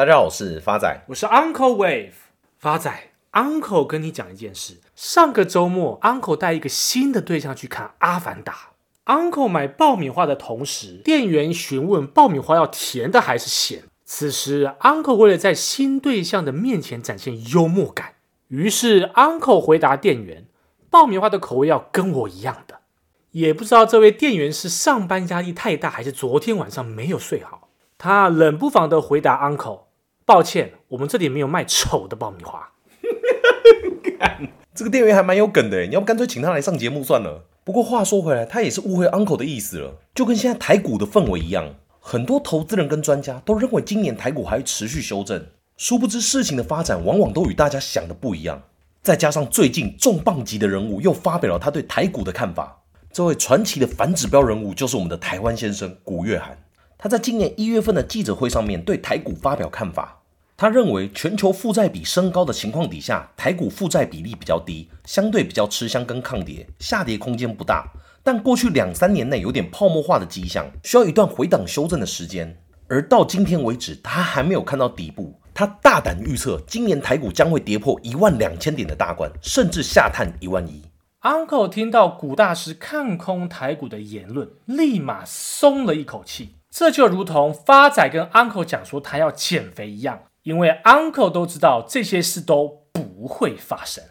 大家好，我是发仔，我是 Uncle Wave。发仔，Uncle 跟你讲一件事。上个周末，Uncle 带一个新的对象去看《阿凡达》。Uncle 买爆米花的同时，店员询问爆米花要甜的还是咸。此时，Uncle 为了在新对象的面前展现幽默感，于是 Uncle 回答店员：“爆米花的口味要跟我一样的。”也不知道这位店员是上班压力太大，还是昨天晚上没有睡好。他冷不防的回答 Uncle。抱歉，我们这里没有卖丑的爆米花。这个店员还蛮有梗的，你要不干脆请他来上节目算了。不过话说回来，他也是误会 Uncle 的意思了，就跟现在台股的氛围一样，很多投资人跟专家都认为今年台股还会持续修正，殊不知事情的发展往往都与大家想的不一样。再加上最近重磅级的人物又发表了他对台股的看法，这位传奇的反指标人物就是我们的台湾先生古月涵。他在今年一月份的记者会上面对台股发表看法。他认为，全球负债比升高的情况底下，台股负债比例比较低，相对比较吃香跟抗跌，下跌空间不大。但过去两三年内有点泡沫化的迹象，需要一段回档修正的时间。而到今天为止，他还没有看到底部。他大胆预测，今年台股将会跌破一万两千点的大关，甚至下探一万一。Uncle 听到古大师看空台股的言论，立马松了一口气。这就如同发仔跟 Uncle 讲说他要减肥一样。因为 Uncle 都知道这些事都不会发生。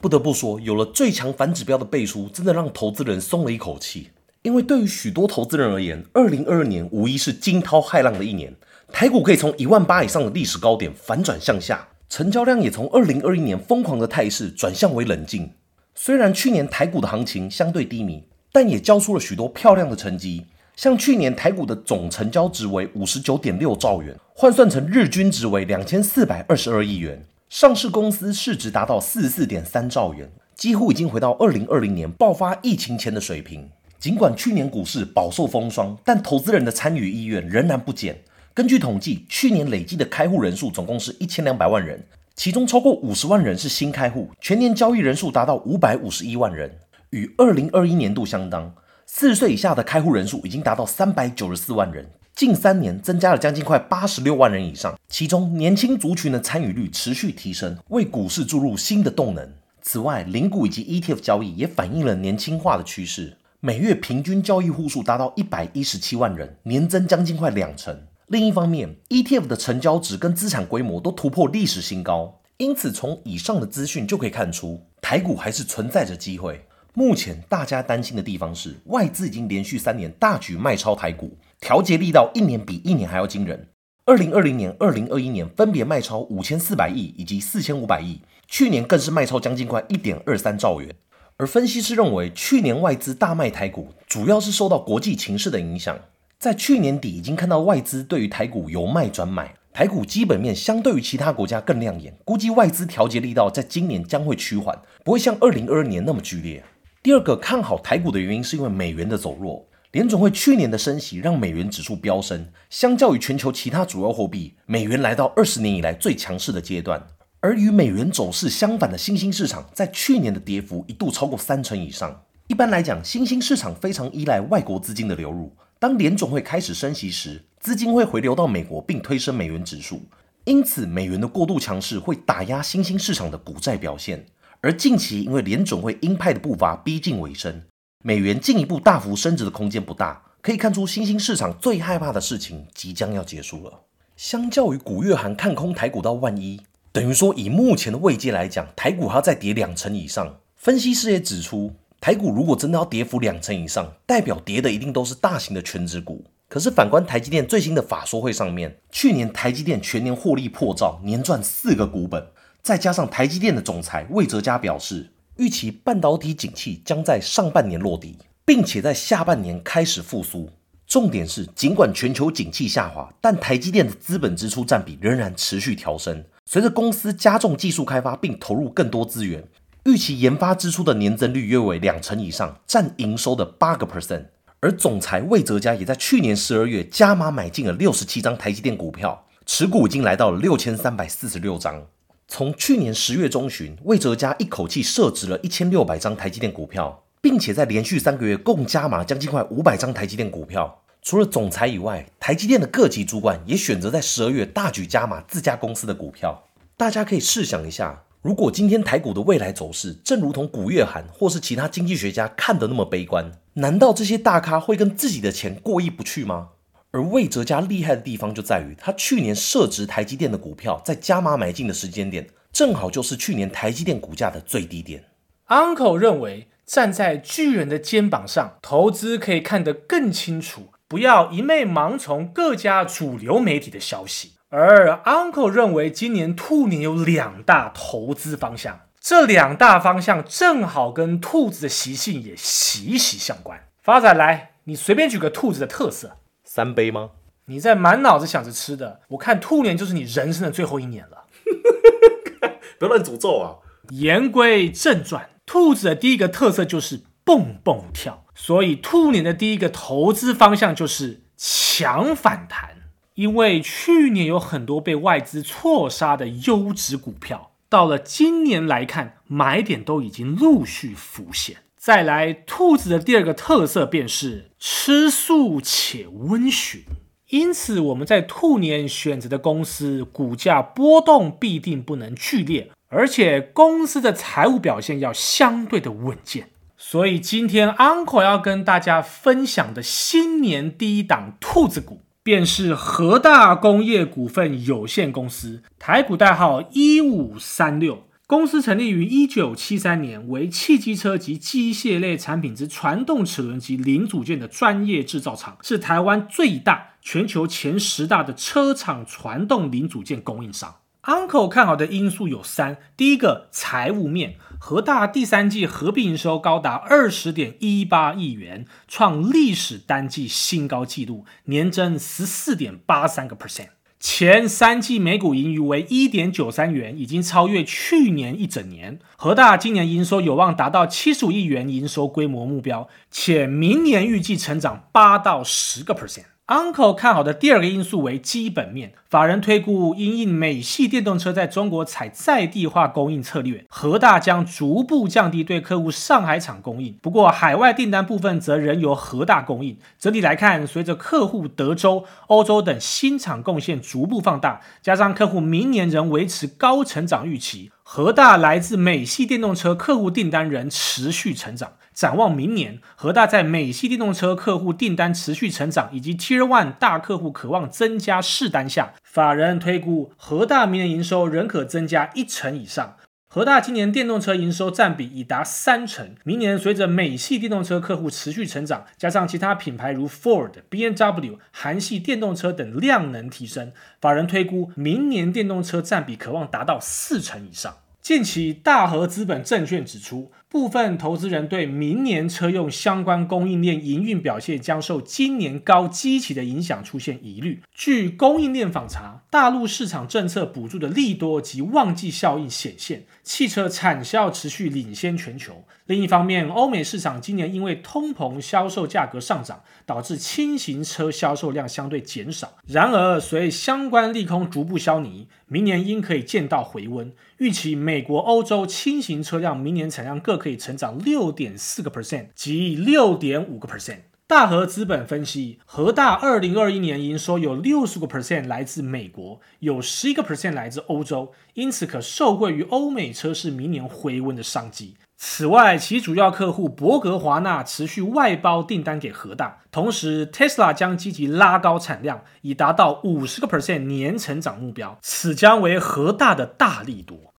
不得不说，有了最强反指标的背书，真的让投资人松了一口气。因为对于许多投资人而言，二零二二年无疑是惊涛骇浪的一年。台股可以从一万八以上的历史高点反转向下，成交量也从二零二一年疯狂的态势转向为冷静。虽然去年台股的行情相对低迷，但也交出了许多漂亮的成绩。像去年台股的总成交值为五十九点六兆元，换算成日均值为两千四百二十二亿元，上市公司市值达到四十四点三兆元，几乎已经回到二零二零年爆发疫情前的水平。尽管去年股市饱受风霜，但投资人的参与意愿仍然不减。根据统计，去年累计的开户人数总共是一千两百万人，其中超过五十万人是新开户，全年交易人数达到五百五十一万人，与二零二一年度相当。四十岁以下的开户人数已经达到三百九十四万人，近三年增加了将近快八十六万人以上。其中年轻族群的参与率持续提升，为股市注入新的动能。此外，零股以及 ETF 交易也反映了年轻化的趋势。每月平均交易户数达到一百一十七万人，年增将近快两成。另一方面，ETF 的成交值跟资产规模都突破历史新高。因此，从以上的资讯就可以看出，台股还是存在着机会。目前大家担心的地方是，外资已经连续三年大举卖超台股，调节力道一年比一年还要惊人。二零二零年、二零二一年分别卖超五千四百亿以及四千五百亿，去年更是卖超将近快一点二三兆元。而分析师认为，去年外资大卖台股，主要是受到国际情势的影响。在去年底已经看到外资对于台股由卖转买，台股基本面相对于其他国家更亮眼，估计外资调节力道在今年将会趋缓，不会像二零二二年那么剧烈。第二个看好台股的原因，是因为美元的走弱。联准会去年的升息让美元指数飙升，相较于全球其他主要货币，美元来到二十年以来最强势的阶段。而与美元走势相反的新兴市场，在去年的跌幅一度超过三成以上。一般来讲，新兴市场非常依赖外国资金的流入。当联准会开始升息时，资金会回流到美国，并推升美元指数。因此，美元的过度强势会打压新兴市场的股债表现。而近期因为联准会鹰派的步伐逼近尾声，美元进一步大幅升值的空间不大，可以看出新兴市场最害怕的事情即将要结束了。相较于古月涵看空台股到万一，等于说以目前的位阶来讲，台股还要再跌两成以上。分析师也指出，台股如果真的要跌幅两成以上，代表跌的一定都是大型的全值股。可是反观台积电最新的法说会上面，去年台积电全年获利破兆，年赚四个股本。再加上台积电的总裁魏哲嘉表示，预期半导体景气将在上半年落底，并且在下半年开始复苏。重点是，尽管全球景气下滑，但台积电的资本支出占比仍然持续调升。随着公司加重技术开发并投入更多资源，预期研发支出的年增率约为两成以上，占营收的八个 percent。而总裁魏哲家也在去年十二月加码买进了六十七张台积电股票，持股已经来到了六千三百四十六张。从去年十月中旬，魏哲家一口气设置了一千六百张台积电股票，并且在连续三个月共加码将近快五百张台积电股票。除了总裁以外，台积电的各级主管也选择在十二月大举加码自家公司的股票。大家可以试想一下，如果今天台股的未来走势正如同古月涵或是其他经济学家看得那么悲观，难道这些大咖会跟自己的钱过意不去吗？而魏哲家厉害的地方就在于，他去年设置台积电的股票在加码买进的时间点，正好就是去年台积电股价的最低点。Uncle 认为，站在巨人的肩膀上，投资可以看得更清楚。不要一昧盲从各家主流媒体的消息，而 Uncle 认为今年兔年有两大投资方向，这两大方向正好跟兔子的习性也息息相关。发仔来，你随便举个兔子的特色，三杯吗？你在满脑子想着吃的，我看兔年就是你人生的最后一年了。不要乱诅咒啊！言归正传，兔子的第一个特色就是蹦蹦跳。所以兔年的第一个投资方向就是强反弹，因为去年有很多被外资错杀的优质股票，到了今年来看，买点都已经陆续浮现。再来，兔子的第二个特色便是吃素且温驯，因此我们在兔年选择的公司股价波动必定不能剧烈，而且公司的财务表现要相对的稳健。所以今天 Uncle 要跟大家分享的新年第一档兔子股，便是和大工业股份有限公司，台股代号一五三六。公司成立于一九七三年，为汽机车及机械类产品之传动齿轮及零组件的专业制造厂，是台湾最大、全球前十大的车厂传动零组件供应商。Uncle 看好的因素有三：第一个，财务面，和大第三季合并营收高达二十点一八亿元，创历史单季新高纪录，年增十四点八三个 percent。前三季每股盈余为一点九三元，已经超越去年一整年。和大今年营收有望达到七十五亿元营收规模目标，且明年预计成长八到十个 percent。Uncle 看好的第二个因素为基本面，法人推估，因应美系电动车在中国采在地化供应策略，和大将逐步降低对客户上海厂供应。不过，海外订单部分则仍由和大供应。整体来看，随着客户德州、欧洲等新厂贡献逐步放大，加上客户明年仍维持高成长预期，和大来自美系电动车客户订单仍持续成长。展望明年，和大在美系电动车客户订单持续成长，以及 Tier One 大客户渴望增加试单下，法人推估和大明年营收仍可增加一成以上。和大今年电动车营收占比已达三成，明年随着美系电动车客户持续成长，加上其他品牌如 Ford、BMW、韩系电动车等量能提升，法人推估明年电动车占比可望达到四成以上。近期，大和资本证券指出，部分投资人对明年车用相关供应链营运表现将受今年高基期的影响出现疑虑。据供应链访查，大陆市场政策补助的利多及旺季效应显现，汽车产销持续领先全球。另一方面，欧美市场今年因为通膨、销售价格上涨，导致轻型车销售量相对减少。然而，随相关利空逐步消弭，明年应可以见到回温。预期美国、欧洲轻型车辆明年产量各可以成长六点四个 percent 及六点五个 percent。大和资本分析，和大二零二一年营收有六十个 percent 来自美国，有十一个 percent 来自欧洲，因此可受惠于欧美车市明年回温的商机。此外，其主要客户博格华纳持续外包订单给和大，同时 Tesla 将积极拉高产量，以达到五十个 percent 年成长目标，此将为和大的大力多。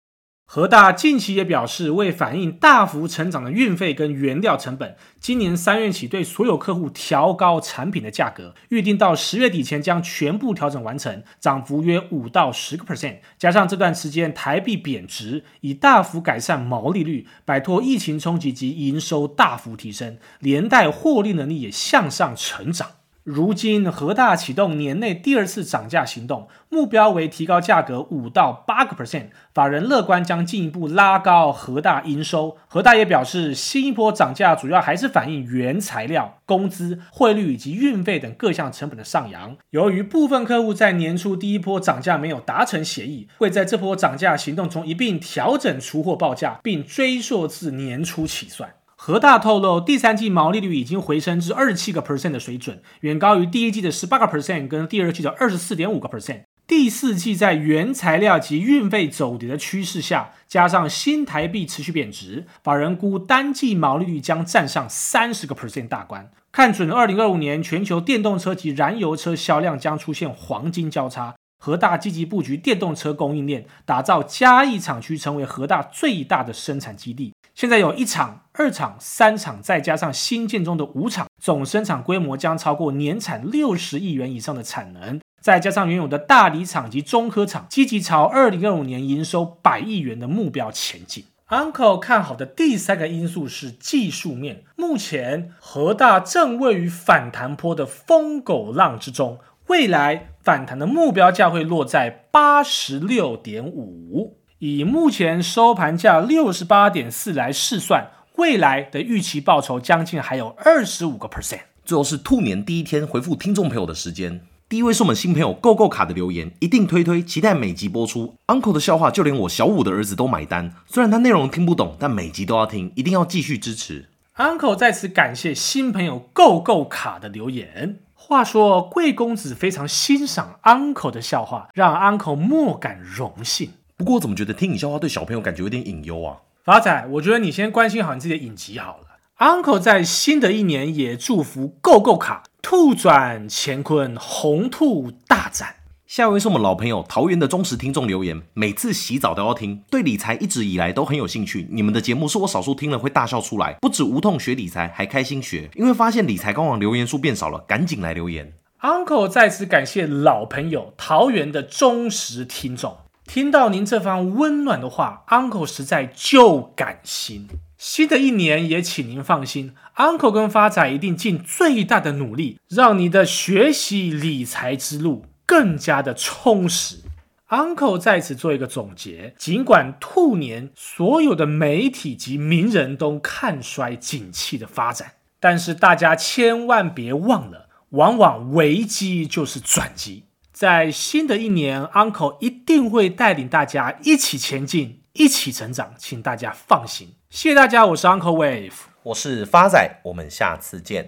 和大近期也表示，为反映大幅成长的运费跟原料成本，今年三月起对所有客户调高产品的价格，预定到十月底前将全部调整完成，涨幅约五到十个 percent。加上这段时间台币贬值，以大幅改善毛利率，摆脱疫情冲击及营收大幅提升，连带获利能力也向上成长。如今，和大启动年内第二次涨价行动，目标为提高价格五到八个 percent。法人乐观将进一步拉高和大营收。和大也表示，新一波涨价主要还是反映原材料、工资、汇率以及运费等各项成本的上扬。由于部分客户在年初第一波涨价没有达成协议，会在这波涨价行动中一并调整出货报价，并追溯至年初起算。和大透露，第三季毛利率已经回升至二十七个 percent 的水准，远高于第一季的十八个 percent，跟第二季的二十四点五个 percent。第四季在原材料及运费走跌的趋势下，加上新台币持续贬值，法人估单季毛利率将站上三十个 percent 大关。看准二零二五年全球电动车及燃油车销量将出现黄金交叉，和大积极布局电动车供应链，打造嘉义厂区成为和大最大的生产基地。现在有一厂、二厂、三厂，再加上新建中的五厂，总生产规模将超过年产六十亿元以上的产能。再加上原有的大里厂及中科厂，积极朝二零二五年营收百亿元的目标前进。Uncle 看好的第三个因素是技术面，目前和大正位于反弹波的疯狗浪之中，未来反弹的目标价会落在八十六点五。以目前收盘价六十八点四来试算，未来的预期报酬将近还有二十五个 percent。最后是兔年第一天回复听众朋友的时间，第一位是我们新朋友 Go Go 卡的留言，一定推推，期待每集播出。Uncle 的笑话就连我小五的儿子都买单，虽然他内容听不懂，但每集都要听，一定要继续支持。Uncle 在此感谢新朋友 Go Go 卡的留言。话说贵公子非常欣赏 Uncle 的笑话，让 Uncle 莫感荣幸。不过我怎么觉得听你笑话对小朋友感觉有点隐忧啊？法仔，我觉得你先关心好你自己的影集好了。Uncle 在新的一年也祝福 Go Go 卡兔转乾坤，红兔大展。下一位是我们老朋友桃园的忠实听众留言，每次洗澡都要听，对理财一直以来都很有兴趣。你们的节目是我少数听了会大笑出来，不止无痛学理财，还开心学。因为发现理财官网留言数变少了，赶紧来留言。Uncle 再次感谢老朋友桃园的忠实听众。听到您这番温暖的话，Uncle 实在就感心。新的一年也请您放心，Uncle 跟发仔一定尽最大的努力，让你的学习理财之路更加的充实。Uncle 在此做一个总结：尽管兔年所有的媒体及名人都看衰景气的发展，但是大家千万别忘了，往往危机就是转机。在新的一年，Uncle 一定会带领大家一起前进，一起成长，请大家放心。谢谢大家，我是 Uncle Wave，我是发仔，我们下次见。